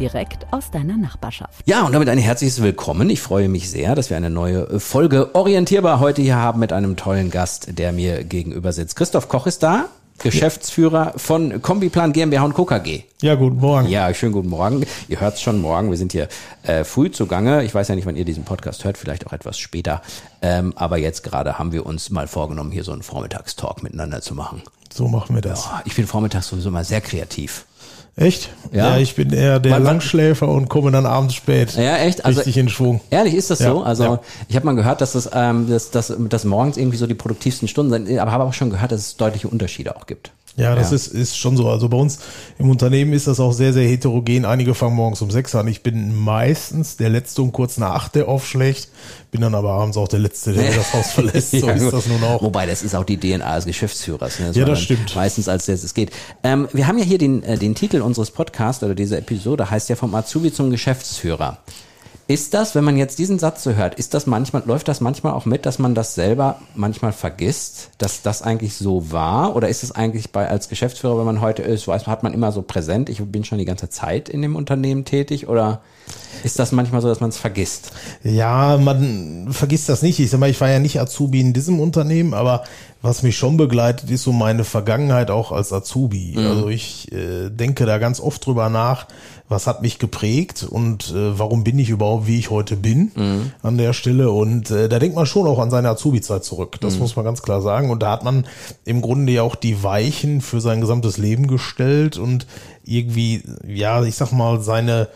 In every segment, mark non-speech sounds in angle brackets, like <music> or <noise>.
direkt aus deiner Nachbarschaft. Ja, und damit ein herzliches Willkommen. Ich freue mich sehr, dass wir eine neue Folge Orientierbar heute hier haben mit einem tollen Gast, der mir gegenüber sitzt. Christoph Koch ist da. Geschäftsführer von Kombiplan GmbH und Co. KG. Ja, guten Morgen. Ja, schönen guten Morgen. Ihr hört es schon morgen. Wir sind hier äh, früh zugange. Ich weiß ja nicht, wann ihr diesen Podcast hört, vielleicht auch etwas später. Ähm, aber jetzt gerade haben wir uns mal vorgenommen, hier so einen Vormittagstalk miteinander zu machen. So machen wir das. Ja, ich bin vormittags sowieso mal sehr kreativ. Echt? Ja. ja, ich bin eher der Langschläfer und komme dann abends spät. Ja, echt? Also, richtig in Schwung. Ehrlich, ist das ja, so? Also ja. ich habe mal gehört, dass das, ähm, dass, dass, dass morgens irgendwie so die produktivsten Stunden sind, aber habe auch schon gehört, dass es deutliche Unterschiede auch gibt. Ja, das ja. Ist, ist schon so. Also bei uns im Unternehmen ist das auch sehr, sehr heterogen. Einige fangen morgens um sechs an. Ich bin meistens der Letzte um kurz nach acht, der aufschlägt. Bin dann aber abends auch der Letzte, der das <laughs> Haus verlässt. So ja, ist das nun auch. Wobei, das ist auch die DNA des Geschäftsführers. Ne? Das ja, das stimmt. Meistens als es geht. Ähm, wir haben ja hier den, äh, den Titel unseres Podcasts oder dieser Episode heißt ja vom Azubi zum Geschäftsführer. Ist das, wenn man jetzt diesen Satz so hört, ist das manchmal, läuft das manchmal auch mit, dass man das selber manchmal vergisst, dass das eigentlich so war? Oder ist es eigentlich bei, als Geschäftsführer, wenn man heute ist, weiß, hat man immer so präsent, ich bin schon die ganze Zeit in dem Unternehmen tätig? Oder ist das manchmal so, dass man es vergisst? Ja, man vergisst das nicht. Ich sag mal, ich war ja nicht Azubi in diesem Unternehmen, aber was mich schon begleitet, ist so meine Vergangenheit auch als Azubi. Mhm. Also ich äh, denke da ganz oft drüber nach, was hat mich geprägt und äh, warum bin ich überhaupt, wie ich heute bin mhm. an der Stelle. Und äh, da denkt man schon auch an seine Azubi-Zeit zurück. Das mhm. muss man ganz klar sagen. Und da hat man im Grunde ja auch die Weichen für sein gesamtes Leben gestellt und irgendwie, ja, ich sag mal, seine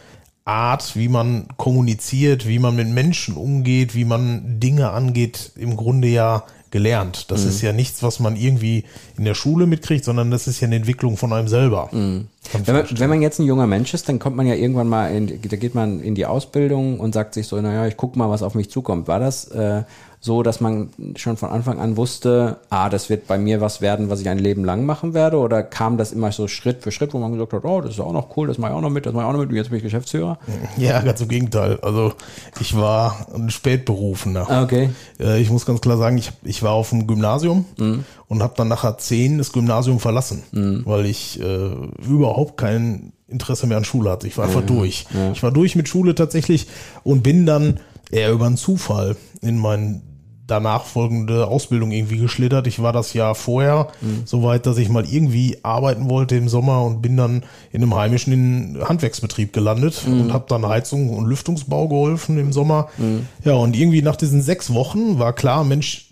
Art, wie man kommuniziert, wie man mit Menschen umgeht, wie man Dinge angeht, im Grunde ja gelernt. Das mhm. ist ja nichts, was man irgendwie in der Schule mitkriegt, sondern das ist ja eine Entwicklung von einem selber. Mhm. Wenn man, wenn man jetzt ein junger Mensch ist, dann kommt man ja irgendwann mal, in, da geht man in die Ausbildung und sagt sich so, naja, ich guck mal, was auf mich zukommt. War das äh, so, dass man schon von Anfang an wusste, ah, das wird bei mir was werden, was ich ein Leben lang machen werde? Oder kam das immer so Schritt für Schritt, wo man gesagt hat, oh, das ist auch noch cool, das mache ich auch noch mit, das mache ich auch noch mit, und jetzt bin ich Geschäftsführer? Ja, ganz im Gegenteil. Also ich war ein Spätberufener. Ah, okay. Äh, ich muss ganz klar sagen, ich, ich war auf dem Gymnasium mhm. und habe dann nachher zehn das Gymnasium verlassen, mhm. weil ich äh, überhaupt kein Interesse mehr an Schule hatte. Ich war einfach ja, durch. Ja. Ich war durch mit Schule tatsächlich und bin dann eher über einen Zufall in meinen danach folgende Ausbildung irgendwie geschlittert. Ich war das Jahr vorher mhm. so weit, dass ich mal irgendwie arbeiten wollte im Sommer und bin dann in einem heimischen Handwerksbetrieb gelandet mhm. und habe dann Heizung und Lüftungsbau geholfen im Sommer. Mhm. Ja, und irgendwie nach diesen sechs Wochen war klar, Mensch,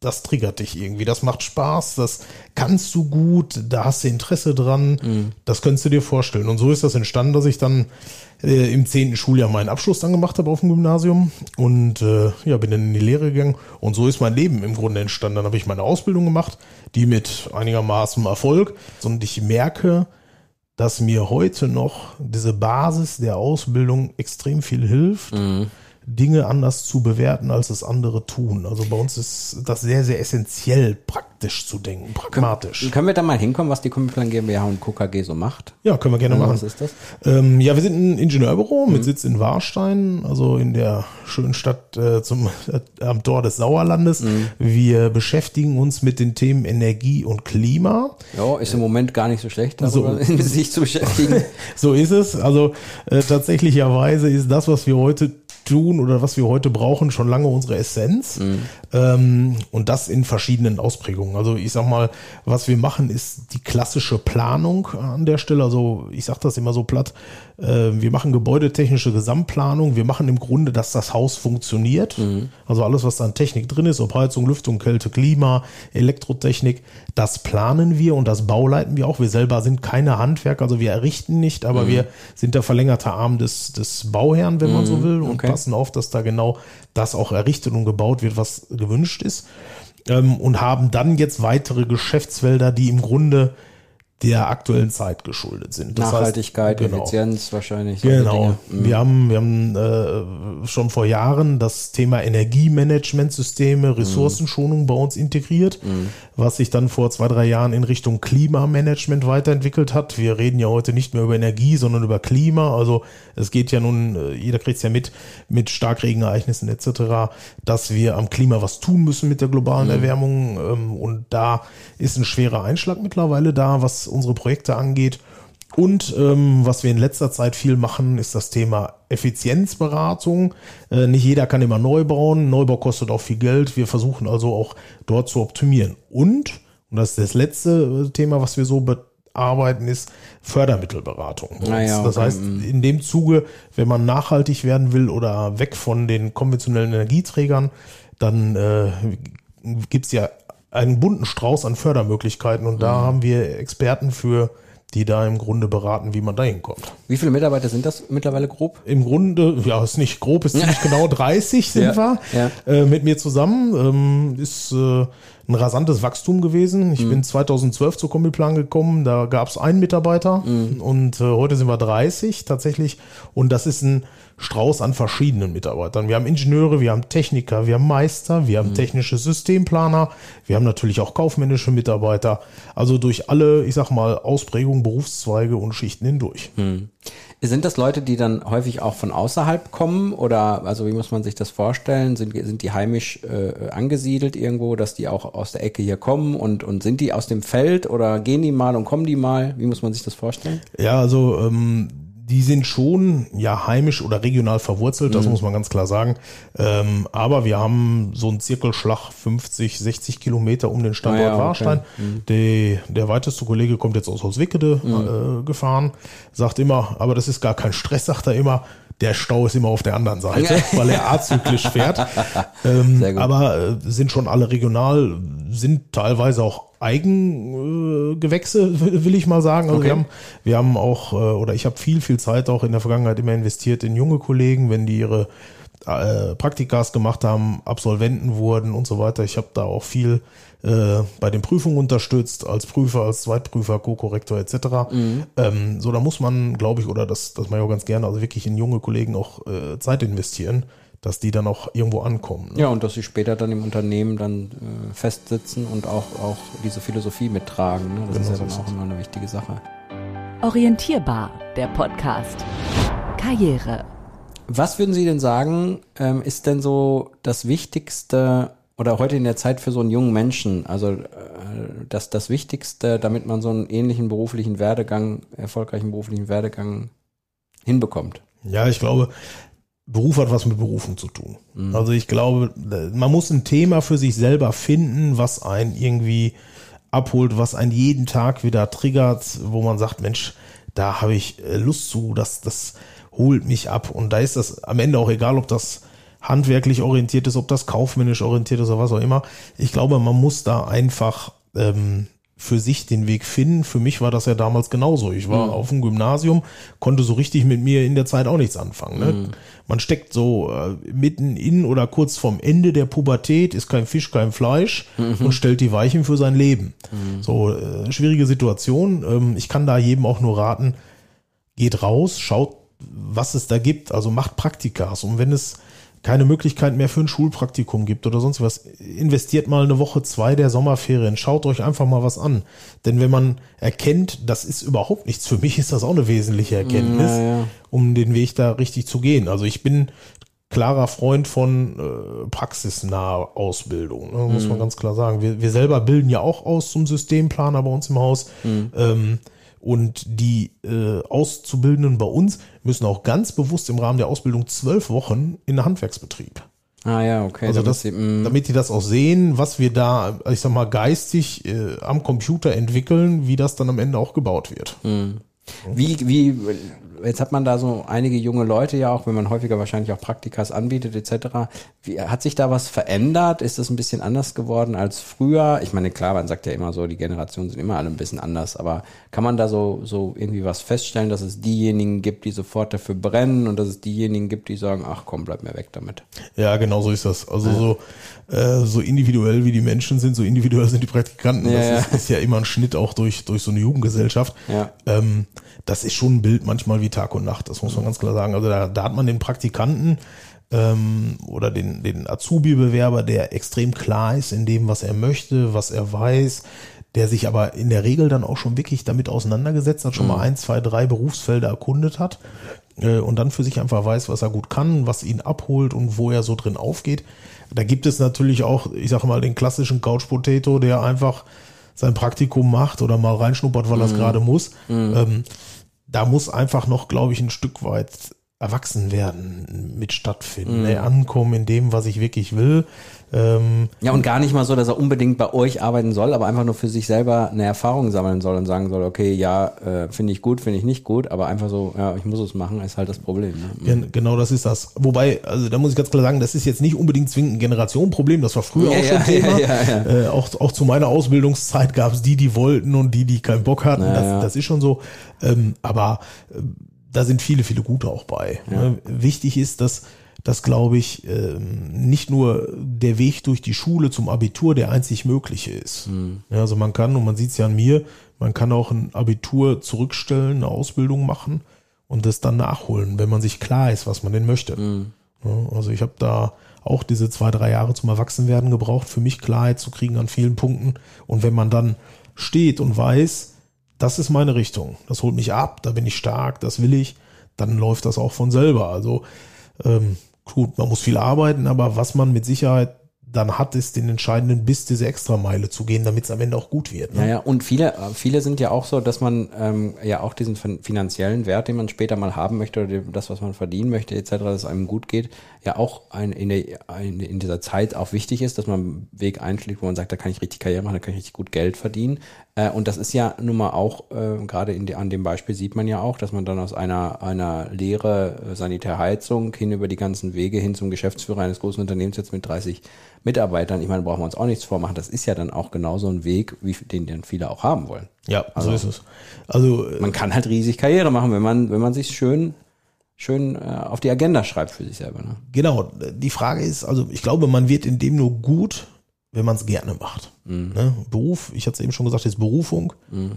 das triggert dich irgendwie, das macht Spaß, das kannst du gut, da hast du Interesse dran, mhm. das könntest du dir vorstellen. Und so ist das entstanden, dass ich dann äh, im zehnten Schuljahr meinen Abschluss dann gemacht habe auf dem Gymnasium und äh, ja, bin dann in die Lehre gegangen und so ist mein Leben im Grunde entstanden. Dann habe ich meine Ausbildung gemacht, die mit einigermaßen Erfolg und ich merke, dass mir heute noch diese Basis der Ausbildung extrem viel hilft. Mhm Dinge anders zu bewerten, als es andere tun. Also bei uns ist das sehr, sehr essentiell, praktisch zu denken, pragmatisch. Können, können wir da mal hinkommen, was die Kombiplan GmbH und KKG so macht? Ja, können wir gerne machen. Was ist das? Ähm, ja, wir sind ein Ingenieurbüro mhm. mit Sitz in Warstein, also in der schönen Stadt äh, zum, äh, <laughs> am Tor des Sauerlandes. Mhm. Wir beschäftigen uns mit den Themen Energie und Klima. Ja, ist im Moment gar nicht so schlecht, so, <laughs> sich zu beschäftigen. <laughs> so ist es. Also äh, tatsächlicherweise ist das, was wir heute tun oder was wir heute brauchen, schon lange unsere Essenz. Mhm. Ähm, und das in verschiedenen Ausprägungen. Also ich sag mal, was wir machen, ist die klassische Planung an der Stelle. Also ich sag das immer so platt. Äh, wir machen gebäudetechnische Gesamtplanung. Wir machen im Grunde, dass das Haus funktioniert. Mhm. Also alles, was da an Technik drin ist, ob Heizung, Lüftung, Kälte, Klima, Elektrotechnik, das planen wir und das bauleiten wir auch. Wir selber sind keine Handwerker, also wir errichten nicht, aber mhm. wir sind der verlängerte Arm des, des Bauherrn, wenn man so mhm. will, und passen auf, dass da genau das auch errichtet und gebaut wird, was gewünscht ist. Ähm, und haben dann jetzt weitere Geschäftsfelder, die im Grunde der aktuellen Zeit geschuldet sind. Das Nachhaltigkeit, heißt, genau, Effizienz wahrscheinlich. Genau. Mhm. Wir haben, wir haben äh, schon vor Jahren das Thema Energiemanagementsysteme, Ressourcenschonung bei uns integriert, mhm. was sich dann vor zwei, drei Jahren in Richtung Klimamanagement weiterentwickelt hat. Wir reden ja heute nicht mehr über Energie, sondern über Klima. Also es geht ja nun, äh, jeder kriegt es ja mit, mit Starkregenereignissen etc., dass wir am Klima was tun müssen mit der globalen mhm. Erwärmung. Ähm, und da ist ein schwerer Einschlag mittlerweile da, was unsere Projekte angeht. Und ähm, was wir in letzter Zeit viel machen, ist das Thema Effizienzberatung. Äh, nicht jeder kann immer neu bauen. Neubau kostet auch viel Geld. Wir versuchen also auch dort zu optimieren. Und, und das ist das letzte äh, Thema, was wir so bearbeiten, ist Fördermittelberatung. Naja, das heißt, in dem Zuge, wenn man nachhaltig werden will oder weg von den konventionellen Energieträgern, dann äh, gibt es ja einen bunten Strauß an Fördermöglichkeiten und da mhm. haben wir Experten für, die da im Grunde beraten, wie man da hinkommt. Wie viele Mitarbeiter sind das mittlerweile grob? Im Grunde, ja, ist nicht grob, ist ziemlich genau 30 <laughs> sind ja, wir ja. Äh, mit mir zusammen. Ähm, ist äh, ein rasantes Wachstum gewesen. Ich mhm. bin 2012 zu Kombiplan gekommen, da gab es einen Mitarbeiter mhm. und äh, heute sind wir 30 tatsächlich und das ist ein Strauß an verschiedenen Mitarbeitern. Wir haben Ingenieure, wir haben Techniker, wir haben Meister, wir haben mhm. technische Systemplaner, wir haben natürlich auch kaufmännische Mitarbeiter. Also durch alle, ich sag mal, Ausprägungen, Berufszweige und Schichten hindurch. Mhm. Sind das Leute, die dann häufig auch von außerhalb kommen oder also wie muss man sich das vorstellen? Sind, sind die heimisch äh, angesiedelt irgendwo, dass die auch aus der Ecke hier kommen und, und sind die aus dem Feld oder gehen die mal und kommen die mal? Wie muss man sich das vorstellen? Ja, also ähm, die sind schon ja heimisch oder regional verwurzelt, das mhm. muss man ganz klar sagen. Ähm, aber wir haben so einen Zirkelschlag 50, 60 Kilometer um den Standort ah, ja, Warstein. Okay. Mhm. Die, der weiteste Kollege kommt jetzt aus Holzwickede mhm. äh, gefahren, sagt immer, aber das ist gar kein Stress, sagt er immer. Der Stau ist immer auf der anderen Seite, <laughs> weil er azyklisch fährt. <laughs> Ähm, aber äh, sind schon alle regional, sind teilweise auch Eigengewächse, <laughs> will ich mal sagen. Also okay. wir haben, wir haben auch, äh, oder ich habe viel, viel Zeit auch in der Vergangenheit immer investiert in junge Kollegen, wenn die ihre äh, Praktikas gemacht haben, Absolventen wurden und so weiter. Ich habe da auch viel äh, bei den Prüfungen unterstützt, als Prüfer, als Zweitprüfer, Co-Korrektor etc. Mhm. Ähm, so, da muss man, glaube ich, oder das, das mache ich auch ganz gerne, also wirklich in junge Kollegen auch äh, Zeit investieren dass die dann auch irgendwo ankommen. Ne? Ja, und dass sie später dann im Unternehmen dann äh, festsitzen und auch, auch diese Philosophie mittragen. Ne? Das genau ist ja dann auch immer eine wichtige Sache. Orientierbar, der Podcast. Karriere. Was würden Sie denn sagen, ähm, ist denn so das Wichtigste oder heute in der Zeit für so einen jungen Menschen, also äh, das, das Wichtigste, damit man so einen ähnlichen beruflichen Werdegang, erfolgreichen beruflichen Werdegang hinbekommt? Ja, ich glaube, Beruf hat was mit Berufung zu tun. Mhm. Also ich glaube, man muss ein Thema für sich selber finden, was einen irgendwie abholt, was einen jeden Tag wieder triggert, wo man sagt, Mensch, da habe ich äh, Lust zu, das, das holt mich ab. Und da ist das am Ende auch egal, ob das handwerklich orientiert ist, ob das kaufmännisch orientiert ist oder was auch immer. Ich glaube, man muss da einfach ähm, für sich den Weg finden. Für mich war das ja damals genauso. Ich war mhm. auf dem Gymnasium, konnte so richtig mit mir in der Zeit auch nichts anfangen. Ne? Mhm. Man steckt so äh, mitten in oder kurz vorm Ende der Pubertät, ist kein Fisch, kein Fleisch mhm. und stellt die Weichen für sein Leben. Mhm. So, äh, schwierige Situation. Ähm, ich kann da jedem auch nur raten, geht raus, schaut, was es da gibt. Also macht Praktikas. Und wenn es keine Möglichkeit mehr für ein Schulpraktikum gibt oder sonst was, investiert mal eine Woche, zwei der Sommerferien, schaut euch einfach mal was an. Denn wenn man erkennt, das ist überhaupt nichts, für mich <laughs> ist das auch eine wesentliche Erkenntnis, ja, ja. um den Weg da richtig zu gehen. Also ich bin klarer Freund von äh, praxisnaher Ausbildung, ne, muss mhm. man ganz klar sagen. Wir, wir selber bilden ja auch aus zum Systemplaner bei uns im Haus. Mhm. Ähm, und die äh, Auszubildenden bei uns müssen auch ganz bewusst im Rahmen der Ausbildung zwölf Wochen in den Handwerksbetrieb. Ah ja, okay. Also das, sie, mm. damit die das auch sehen, was wir da, ich sag mal, geistig äh, am Computer entwickeln, wie das dann am Ende auch gebaut wird. Mhm. Wie, wie jetzt hat man da so einige junge Leute ja auch, wenn man häufiger wahrscheinlich auch Praktikas anbietet etc. Wie, hat sich da was verändert? Ist das ein bisschen anders geworden als früher? Ich meine, klar, man sagt ja immer so, die Generationen sind immer alle ein bisschen anders, aber kann man da so, so irgendwie was feststellen, dass es diejenigen gibt, die sofort dafür brennen und dass es diejenigen gibt, die sagen, ach komm, bleib mir weg damit? Ja, genau so ist das. Also ja. so, äh, so individuell wie die Menschen sind, so individuell sind die Praktikanten. Ja, das ja. Ist, ist ja immer ein Schnitt auch durch, durch so eine Jugendgesellschaft. Ja. Ähm, das ist schon ein Bild manchmal wie Tag und Nacht, das muss man ganz klar sagen. Also da, da hat man den Praktikanten ähm, oder den, den Azubi-Bewerber, der extrem klar ist in dem, was er möchte, was er weiß, der sich aber in der Regel dann auch schon wirklich damit auseinandergesetzt hat, schon mal ein, zwei, drei Berufsfelder erkundet hat und dann für sich einfach weiß, was er gut kann, was ihn abholt und wo er so drin aufgeht. Da gibt es natürlich auch, ich sage mal, den klassischen Couch Potato, der einfach sein Praktikum macht oder mal reinschnuppert, weil er es gerade muss. Ähm, da muss einfach noch, glaube ich, ein Stück weit erwachsen werden mit stattfinden, ne? ankommen in dem, was ich wirklich will. Ähm, Ja, und gar nicht mal so, dass er unbedingt bei euch arbeiten soll, aber einfach nur für sich selber eine Erfahrung sammeln soll und sagen soll, okay, ja, äh, finde ich gut, finde ich nicht gut, aber einfach so, ja, ich muss es machen, ist halt das Problem. Ne? Gen genau das ist das. Wobei, also da muss ich ganz klar sagen, das ist jetzt nicht unbedingt zwingend ein Generationenproblem, das war früher Ja, auch schon ja, Thema. ja, Äh, auch, auch zu meiner Ausbildungszeit gab es die, die wollten und die, die keinen Bock hatten. Das, das ist schon so. Ähm, aber äh, da sind viele, viele gute auch bei. Ne? Wichtig ist, dass dass, glaube ich, ähm, nicht nur der Weg durch die Schule zum Abitur der einzig mögliche ist. Mhm. Ja, also man kann, und man sieht es ja an mir, man kann auch ein Abitur zurückstellen, eine Ausbildung machen und das dann nachholen, wenn man sich klar ist, was man denn möchte. Ja, also ich habe da auch diese zwei, drei Jahre zum Erwachsenwerden gebraucht, für mich Klarheit zu kriegen an vielen Punkten. Und wenn man dann steht und weiß, das ist meine Richtung, das holt mich ab, da bin ich stark, das will ich, dann läuft das auch von selber. Also ähm, gut, man muss viel arbeiten, aber was man mit Sicherheit dann hat, ist den entscheidenden Biss, diese Extrameile zu gehen, damit es am Ende auch gut wird. Ne? Ja, ja, und viele, viele sind ja auch so, dass man ähm, ja auch diesen fin- finanziellen Wert, den man später mal haben möchte oder das, was man verdienen möchte, etc., dass es einem gut geht, ja auch ein, in, der, ein, in dieser Zeit auch wichtig ist, dass man einen Weg einschlägt, wo man sagt, da kann ich richtig Karriere machen, da kann ich richtig gut Geld verdienen. Äh, und das ist ja nun mal auch, äh, gerade in de, an dem Beispiel sieht man ja auch, dass man dann aus einer, einer Lehre äh, Sanitärheizung hin über die ganzen Wege hin zum Geschäftsführer eines großen Unternehmens jetzt mit 30 Mitarbeitern, ich meine, brauchen wir uns auch nichts vormachen, das ist ja dann auch genauso ein Weg, wie den dann viele auch haben wollen. Ja, so ist es. Also äh, Man kann halt riesig Karriere machen, wenn man, wenn man sich schön, schön äh, auf die Agenda schreibt für sich selber. Ne? genau, die Frage ist, also ich glaube, man wird in dem nur gut, wenn man es gerne macht. Ne? Beruf, ich hatte es eben schon gesagt, ist Berufung. Ne,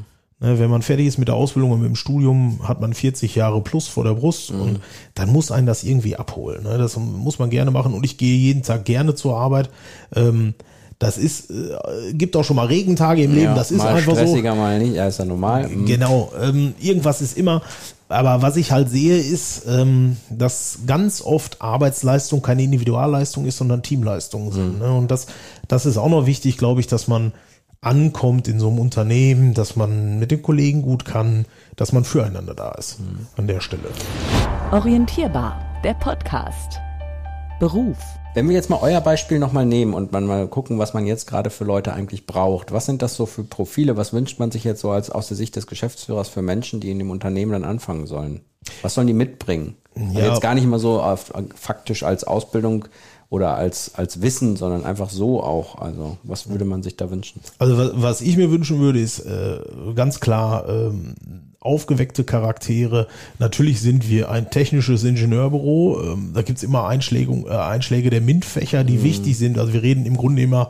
wenn man fertig ist mit der Ausbildung und mit dem Studium, hat man 40 Jahre plus vor der Brust und dann muss einen das irgendwie abholen. Ne? Das muss man gerne machen und ich gehe jeden Tag gerne zur Arbeit. Ähm, das ist, äh, gibt auch schon mal Regentage im Leben, das ist mal einfach so. stressiger, mal nicht, ja, ist ja normal. Mhm. Genau, ähm, irgendwas ist immer. Aber was ich halt sehe, ist, ähm, dass ganz oft Arbeitsleistung keine Individualleistung ist, sondern Teamleistungen sind. Ne? Und das, das ist auch noch wichtig, glaube ich, dass man ankommt in so einem Unternehmen, dass man mit den Kollegen gut kann, dass man füreinander da ist an der Stelle. Orientierbar, der Podcast. Beruf. Wenn wir jetzt mal euer Beispiel nochmal nehmen und man mal gucken, was man jetzt gerade für Leute eigentlich braucht. Was sind das so für Profile? Was wünscht man sich jetzt so als aus der Sicht des Geschäftsführers für Menschen, die in dem Unternehmen dann anfangen sollen? Was sollen die mitbringen? Also Ja. jetzt gar nicht immer so auf, faktisch als Ausbildung oder als, als Wissen, sondern einfach so auch. Also, was würde man sich da wünschen? Also was, was ich mir wünschen würde, ist äh, ganz klar ähm, aufgeweckte Charaktere. Natürlich sind wir ein technisches Ingenieurbüro. Ähm, da gibt's immer Einschläge, äh, Einschläge der MINT-Fächer, die wichtig sind. Also wir reden im Grunde immer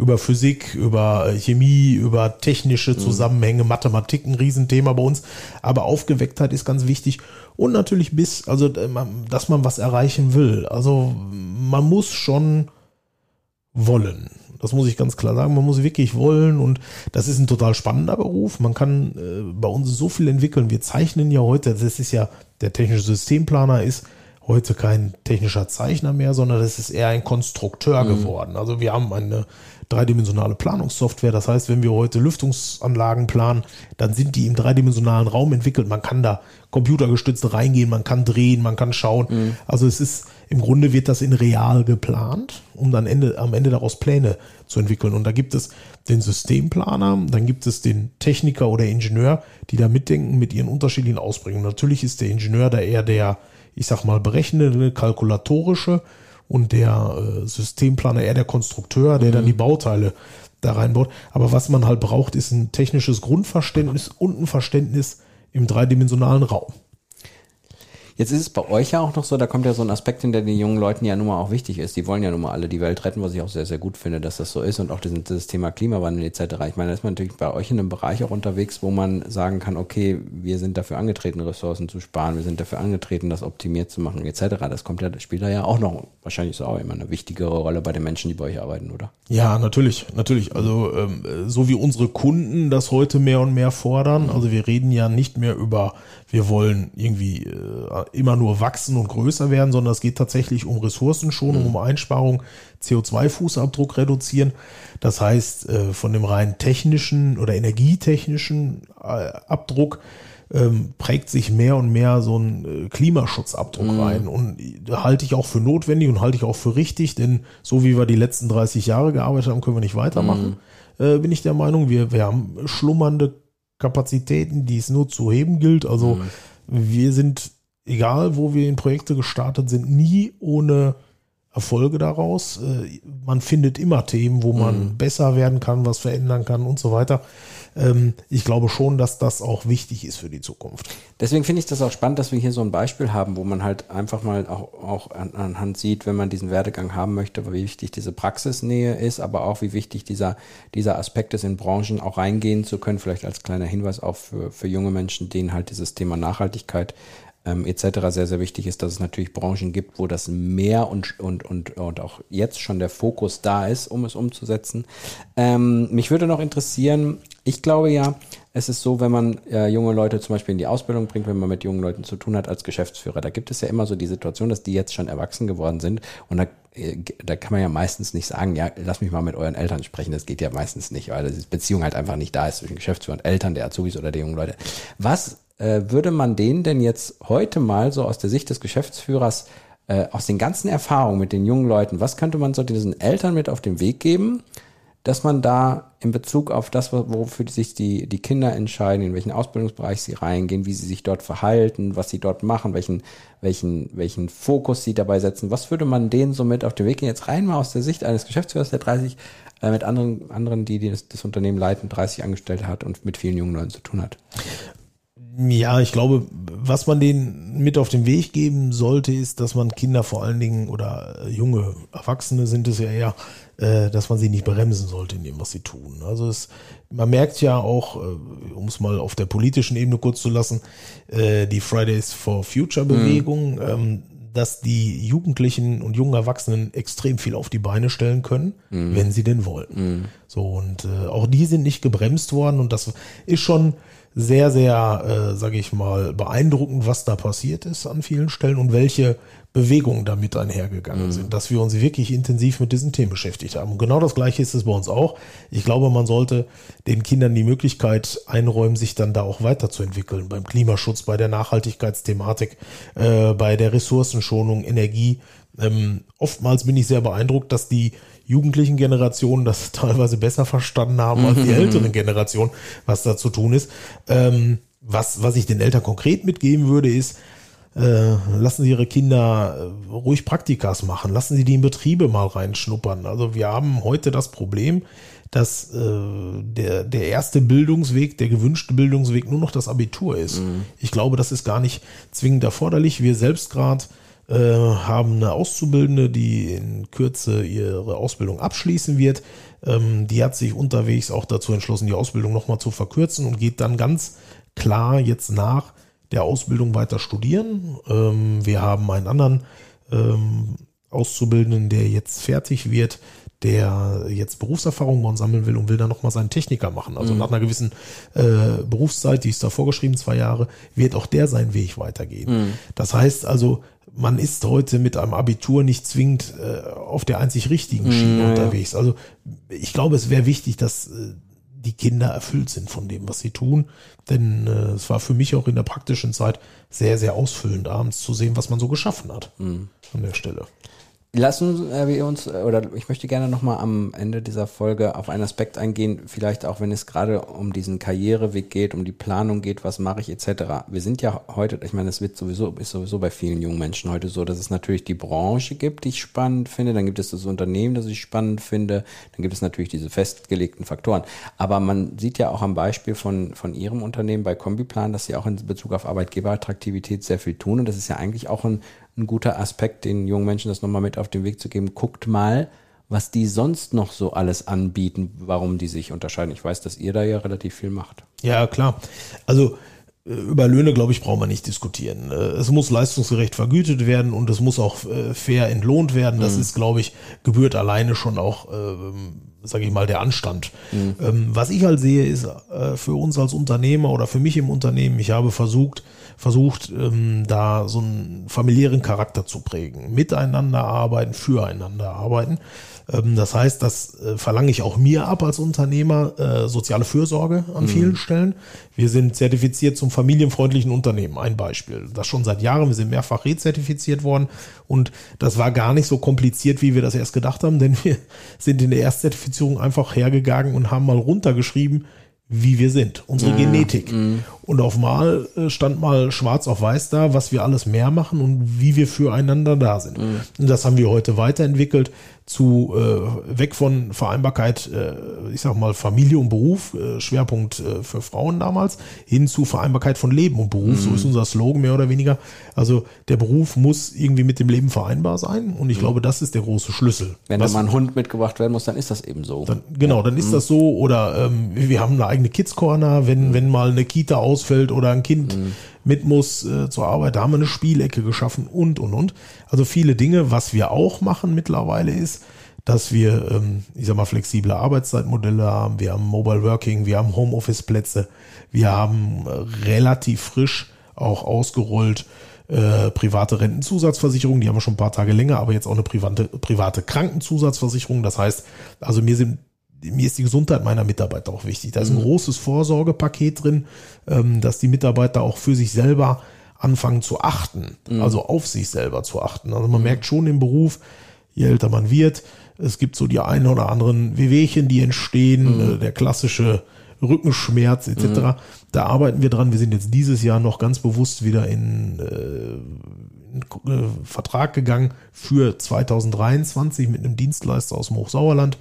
über Physik, über äh, Chemie, über technische Zusammenhänge, Mathematik, ein Riesenthema bei uns. Aber Aufgewecktheit ist ganz wichtig. Und natürlich bis, also äh, dass man was erreichen will. Also man muss schon wollen. Das muss ich ganz klar sagen. Man muss wirklich wollen und das ist ein total spannender Beruf. Man kann äh, bei uns so viel entwickeln. Wir zeichnen ja heute, das ist ja der technische Systemplaner ist heute kein technischer Zeichner mehr, sondern das ist eher ein Konstrukteur geworden. Also wir haben eine dreidimensionale Planungssoftware. Das heißt, wenn wir heute Lüftungsanlagen planen, dann sind die im dreidimensionalen Raum entwickelt. Man kann da computergestützt reingehen, man kann drehen, man kann schauen. Mhm. Also es ist im Grunde wird das in real geplant, um dann Ende, am Ende daraus Pläne zu entwickeln. Und da gibt es den Systemplaner, dann gibt es den Techniker oder Ingenieur, die da mitdenken mit ihren unterschiedlichen Ausprägungen. Natürlich ist der Ingenieur da eher der, ich sag mal, berechnende, kalkulatorische und der äh, Systemplaner eher der Konstrukteur, der mhm. dann die Bauteile da reinbaut. Aber was man halt braucht, ist ein technisches Grundverständnis und ein Verständnis im dreidimensionalen Raum. Jetzt ist es bei euch ja auch noch so, da kommt ja so ein Aspekt hin, der den jungen Leuten ja nun mal auch wichtig ist. Die wollen ja nun mal alle die Welt retten, was ich auch sehr, sehr gut finde, dass das so ist und auch das, das Thema Klimawandel etc. Ich meine, da ist man natürlich bei euch in einem Bereich auch unterwegs, wo man sagen kann, okay, wir sind dafür angetreten, Ressourcen zu sparen, wir sind dafür angetreten, das optimiert zu machen etc. Das kommt ja, das spielt da ja auch noch, wahrscheinlich ist auch immer eine wichtigere Rolle bei den Menschen, die bei euch arbeiten, oder? Ja, natürlich, natürlich. Also ähm, so wie unsere Kunden das heute mehr und mehr fordern, also wir reden ja nicht mehr über wir wollen irgendwie äh, immer nur wachsen und größer werden, sondern es geht tatsächlich um Ressourcenschonung, mhm. um Einsparung, CO2-Fußabdruck reduzieren. Das heißt, äh, von dem rein technischen oder energietechnischen äh, Abdruck ähm, prägt sich mehr und mehr so ein äh, Klimaschutzabdruck mhm. rein. Und halte ich auch für notwendig und halte ich auch für richtig, denn so wie wir die letzten 30 Jahre gearbeitet haben, können wir nicht weitermachen. Mhm. Äh, bin ich der Meinung, wir, wir haben schlummernde Kapazitäten, die es nur zu heben gilt. Also mhm. wir sind, egal wo wir in Projekte gestartet sind, nie ohne Erfolge daraus. Äh, man findet immer Themen, wo man mhm. besser werden kann, was verändern kann und so weiter. Ähm, ich glaube schon, dass das auch wichtig ist für die Zukunft. Deswegen finde ich das auch spannend, dass wir hier so ein Beispiel haben, wo man halt einfach mal auch, auch anhand sieht, wenn man diesen Werdegang haben möchte, wie wichtig diese Praxisnähe ist, aber auch wie wichtig dieser, dieser Aspekt ist, in Branchen auch reingehen zu können. Vielleicht als kleiner Hinweis auch für, für junge Menschen, denen halt dieses Thema Nachhaltigkeit ähm, etc. sehr, sehr wichtig ist, dass es natürlich Branchen gibt, wo das mehr und, und, und, und auch jetzt schon der Fokus da ist, um es umzusetzen. Ähm, mich würde noch interessieren, ich glaube ja, es ist so, wenn man äh, junge Leute zum Beispiel in die Ausbildung bringt, wenn man mit jungen Leuten zu tun hat als Geschäftsführer, da gibt es ja immer so die Situation, dass die jetzt schon erwachsen geworden sind und da, äh, da kann man ja meistens nicht sagen, ja, lass mich mal mit euren Eltern sprechen, das geht ja meistens nicht, weil die Beziehung halt einfach nicht da ist zwischen Geschäftsführer und Eltern, der Azubis oder der jungen Leute. Was würde man denen denn jetzt heute mal so aus der Sicht des Geschäftsführers, äh, aus den ganzen Erfahrungen mit den jungen Leuten, was könnte man so diesen Eltern mit auf den Weg geben, dass man da in Bezug auf das, wofür sich die, die Kinder entscheiden, in welchen Ausbildungsbereich sie reingehen, wie sie sich dort verhalten, was sie dort machen, welchen, welchen, welchen Fokus sie dabei setzen, was würde man denen so mit auf den Weg gehen? Jetzt rein mal aus der Sicht eines Geschäftsführers, der 30 äh, mit anderen, anderen, die, die das, das Unternehmen leiten, 30 Angestellte hat und mit vielen jungen Leuten zu tun hat. Ja, ich glaube, was man denen mit auf den Weg geben sollte, ist, dass man Kinder vor allen Dingen oder äh, junge Erwachsene sind es ja eher, äh, dass man sie nicht bremsen sollte in dem, was sie tun. Also es, man merkt ja auch, äh, um es mal auf der politischen Ebene kurz zu lassen, die Fridays for Future Bewegung, mhm. Dass die Jugendlichen und jungen Erwachsenen extrem viel auf die Beine stellen können, mhm. wenn sie denn wollen. Mhm. So und auch die sind nicht gebremst worden und das ist schon sehr, sehr, äh, sage ich mal, beeindruckend, was da passiert ist an vielen Stellen und welche Bewegungen damit einhergegangen mhm. sind, dass wir uns wirklich intensiv mit diesen Themen beschäftigt haben. Und genau das Gleiche ist es bei uns auch. Ich glaube, man sollte den Kindern die Möglichkeit einräumen, sich dann da auch weiterzuentwickeln beim Klimaschutz, bei der Nachhaltigkeitsthematik, äh, bei der Ressourcenschonung, Energie. Ähm, oftmals bin ich sehr beeindruckt, dass die jugendlichen Generationen das teilweise besser verstanden haben als die älteren Generationen, was da zu tun ist. Ähm, was, was ich den Eltern konkret mitgeben würde, ist, äh, lassen Sie Ihre Kinder äh, ruhig Praktikas machen, lassen Sie die in Betriebe mal reinschnuppern. Also wir haben heute das Problem, dass äh, der, der erste Bildungsweg, der gewünschte Bildungsweg nur noch das Abitur ist. Mhm. Ich glaube, das ist gar nicht zwingend erforderlich. Wir selbst gerade äh, haben eine Auszubildende, die in Kürze ihre Ausbildung abschließen wird. Ähm, die hat sich unterwegs auch dazu entschlossen, die Ausbildung nochmal zu verkürzen und geht dann ganz klar jetzt nach der Ausbildung weiter studieren. Ähm, wir haben einen anderen ähm, Auszubildenden, der jetzt fertig wird, der jetzt Berufserfahrung bei uns sammeln will und will dann nochmal seinen Techniker machen. Also nach einer gewissen äh, Berufszeit, die ist da vorgeschrieben, zwei Jahre, wird auch der seinen Weg weitergehen. Das heißt also, man ist heute mit einem Abitur nicht zwingend äh, auf der einzig richtigen Schiene unterwegs. Also ich glaube, es wäre wichtig, dass äh, die Kinder erfüllt sind von dem, was sie tun. Denn äh, es war für mich auch in der praktischen Zeit sehr, sehr ausfüllend, abends zu sehen, was man so geschaffen hat an der Stelle. Lassen wir uns, äh, oder ich möchte gerne nochmal am Ende dieser Folge auf einen Aspekt eingehen, vielleicht auch wenn es gerade um diesen Karriereweg geht, um die Planung geht, was mache ich etc. Wir sind ja heute, ich meine, es wird sowieso, ist sowieso bei vielen jungen Menschen heute so, dass es natürlich die Branche gibt, die ich spannend finde, dann gibt es das Unternehmen, das ich spannend finde, dann gibt es natürlich diese festgelegten Faktoren. Aber man sieht ja auch am Beispiel von, von Ihrem Unternehmen bei Kombiplan, dass Sie auch in Bezug auf Arbeitgeberattraktivität sehr viel tun und das ist ja eigentlich auch ein ein guter Aspekt, den jungen Menschen das nochmal mit auf den Weg zu geben. Guckt mal, was die sonst noch so alles anbieten, warum die sich unterscheiden. Ich weiß, dass ihr da ja relativ viel macht. Ja, klar. Also äh, über Löhne, glaube ich, brauchen wir nicht diskutieren. Äh, Es muss leistungsgerecht vergütet werden und es muss auch äh, fair entlohnt werden. Das ist, glaube ich, gebührt alleine schon auch, ähm, sage ich mal, der Anstand. Ähm, Was ich halt sehe, ist äh, für uns als Unternehmer oder für mich im Unternehmen, ich habe versucht, versucht, ähm, da so einen familiären Charakter zu prägen. Miteinander arbeiten, füreinander arbeiten. Ähm, Das heißt, das äh, verlange ich auch mir ab als Unternehmer, äh, soziale Fürsorge an vielen Stellen. Wir sind zertifiziert zum familienfreundlichen Unternehmen, ein Beispiel. Das schon seit Jahren, wir sind mehrfach rezertifiziert worden und das war gar nicht so kompliziert, wie wir das erst gedacht haben, denn <laughs> wir sind in der Erstzertifizierung einfach hergegangen und haben mal runtergeschrieben, wie wir sind, unsere Genetik. Und auf mal äh, stand mal schwarz auf weiß da, was wir alles mehr machen und wie wir füreinander da sind. Und das haben wir heute weiterentwickelt zu äh, weg von Vereinbarkeit, äh, ich sag mal Familie und Beruf, äh, Schwerpunkt äh, für Frauen damals, hin zu Vereinbarkeit von Leben und Beruf. So ist unser Slogan mehr oder weniger. Also der Beruf muss irgendwie mit dem Leben vereinbar sein und ich glaube, das ist der große Schlüssel. Wenn Was- da mal ein Hund mitgebracht werden muss, dann ist das eben so. dann, genau, dann ist das so. Oder ähm, wir haben eine eigene Kids Corner, wenn, wenn mal eine Kita ausfällt oder ein Kind mit muss äh, zur Arbeit, da haben wir eine Spielecke geschaffen und und und. Also viele Dinge, was wir auch machen mittlerweile ist, dass wir, ähm, ich sag mal, flexible Arbeitszeitmodelle haben, wir haben Mobile Working, wir haben Homeoffice-Plätze, wir haben äh, relativ frisch auch ausgerollt äh, private Rentenzusatzversicherung, die haben wir schon ein paar Tage länger, aber jetzt auch eine private, private Krankenzusatzversicherung. Das heißt, also mir sind mir ist die Gesundheit meiner Mitarbeiter auch wichtig. Da ist ein großes Vorsorgepaket drin, ähm, dass die Mitarbeiter auch für sich selber anfangen zu achten, also auf sich selber zu achten. Also man merkt schon im Beruf, je älter man wird, es gibt so die einen oder anderen Wehwehchen, die entstehen, äh, der klassische Rückenschmerz etc. Da arbeiten wir dran. Wir sind jetzt dieses Jahr noch ganz bewusst wieder in, äh, in äh, Vertrag gegangen für 2023 mit einem Dienstleister aus dem Hochsauerland.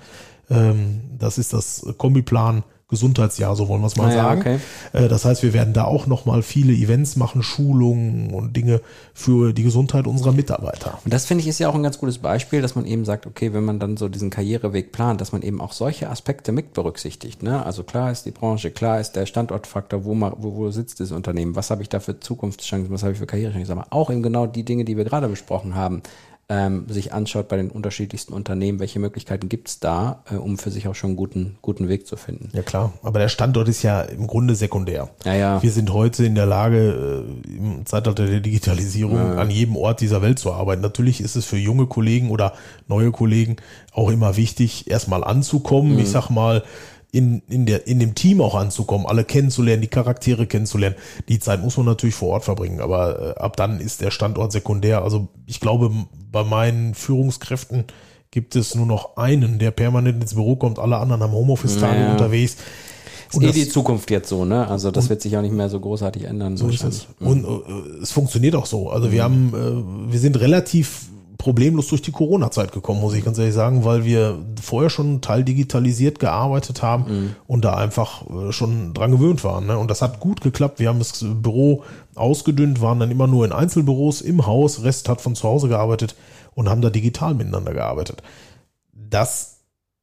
Ähm, das ist das Kombiplan Gesundheitsjahr, so wollen wir es mal Ah ja, sagen. okay. Äh, Das heißt, wir werden da auch noch mal viele Events machen, Schulungen und Dinge für die Gesundheit unserer Mitarbeiter. Und das finde ich ist ja auch ein ganz gutes Beispiel, dass man eben sagt, okay, wenn man dann so diesen Karriereweg plant, dass man eben auch solche Aspekte mit berücksichtigt. Ne? Also klar ist die Branche, klar ist der Standortfaktor, wo, man, wo, wo sitzt das Unternehmen, was habe ich da für Zukunftschancen, was habe ich für Karrierechancen, aber auch eben genau die Dinge, die wir gerade besprochen haben, ähm, sich anschaut bei den unterschiedlichsten Unternehmen, welche Möglichkeiten gibt es da, äh, um für sich auch schon einen guten, guten Weg zu finden. Ja klar, aber der Standort ist ja im Grunde sekundär. Ja, ja. Wir sind heute in der Lage, äh, im Zeitalter der Digitalisierung an jedem Ort dieser Welt zu arbeiten. Natürlich ist es für junge Kollegen oder neue Kollegen auch immer wichtig, erstmal anzukommen. Ich sag mal, in, in, der, in dem Team auch anzukommen, alle kennenzulernen, die Charaktere kennenzulernen. Die Zeit muss man natürlich vor Ort verbringen, aber äh, ab dann ist der Standort sekundär. Also ich glaube, bei meinen Führungskräften gibt es nur noch einen, der permanent ins Büro kommt. Alle anderen haben Homeoffice-Tage Ja. unterwegs. Ist eh die Zukunft jetzt so, ne? Also das wird sich auch nicht mehr so großartig ändern. So ist es. Und äh, es funktioniert auch so. Also wir haben, äh, wir sind relativ problemlos durch die Corona-Zeit gekommen, muss ich ganz ehrlich sagen, weil wir vorher schon teil digitalisiert gearbeitet haben und da einfach äh, schon dran gewöhnt waren. Ne? Und das hat gut geklappt. Wir haben das Büro ausgedünnt, waren dann immer nur in Einzelbüros im Haus, Rest hat von zu Hause gearbeitet und haben da digital miteinander gearbeitet. Das,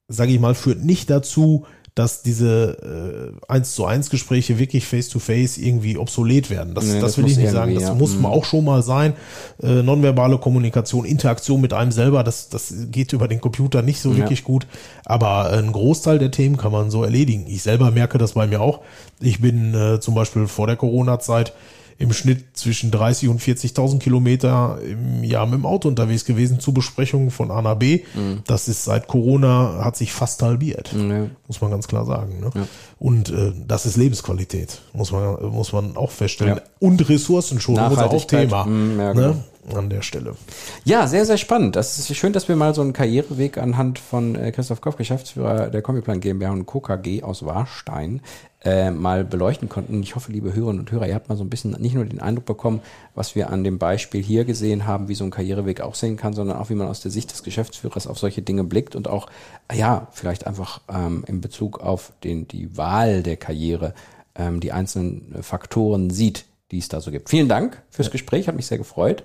sage ich mal, führt nicht dazu, dass diese äh, 1 zu 1 Gespräche wirklich face to face irgendwie obsolet werden. Das, Nee, das, das will ich nicht sagen. Das ja. muss Mhm. man auch schon mal sein. Äh, nonverbale Kommunikation, Interaktion mit einem selber, das, das geht über den Computer nicht so Ja. wirklich gut. Aber ein Großteil der Themen kann man so erledigen. Ich selber merke das bei mir auch. Ich bin äh, zum Beispiel vor der Corona-Zeit im Schnitt zwischen 30 und 40.000 Kilometer im Jahr mit dem Auto unterwegs gewesen zu Besprechungen von A nach B. Das ist seit Corona hat sich fast halbiert. Ja. Muss man ganz klar sagen. Ne? Und äh, das ist Lebensqualität, muss man, muss man auch feststellen. Ja. Und Ressourcenschonung ist auch Thema. mm, ja, genau. ne? An der Stelle. Ja, sehr, sehr spannend. Das ist schön, dass wir mal so einen Karriereweg anhand von äh, Christoph Koch, Geschäftsführer der Kombiplan GmbH und Co. KG aus Warstein, äh, mal beleuchten konnten. Ich hoffe, liebe Hörerinnen und Hörer, ihr habt mal so ein bisschen nicht nur den Eindruck bekommen, was wir an dem Beispiel hier gesehen haben, wie so ein Karriereweg aussehen kann, sondern auch, wie man aus der Sicht des Geschäftsführers auf solche Dinge blickt und auch, ja, vielleicht einfach ähm, in Bezug auf den, die Wahl der Karriere ähm, die einzelnen Faktoren sieht, die es da so gibt. Vielen Dank fürs Gespräch, hat mich sehr gefreut.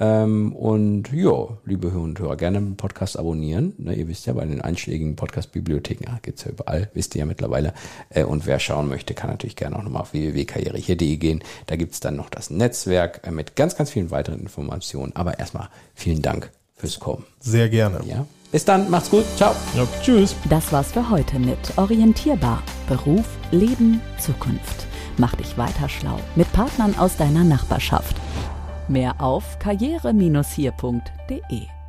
Ähm, und ja, liebe Hörer und Hörer, gerne den Podcast abonnieren. Ne, ihr wisst ja, bei den einschlägigen Podcast-Bibliotheken ja, gibt's ja überall, wisst ihr ja mittlerweile. Äh, und wer schauen möchte, kann natürlich gerne auch nochmal auf www.karrierehier.de gehen. Da gibt's dann noch das Netzwerk äh, mit ganz, ganz vielen weiteren Informationen. Aber erstmal vielen Dank fürs Kommen. Sehr gerne. Ja? Bis dann, macht's gut, ciao. Ja, tschüss. Das war's für heute mit Orientierbar. Beruf, Leben, Zukunft. Mach dich weiter schlau mit Partnern aus deiner Nachbarschaft. Mehr auf karriere-hier.de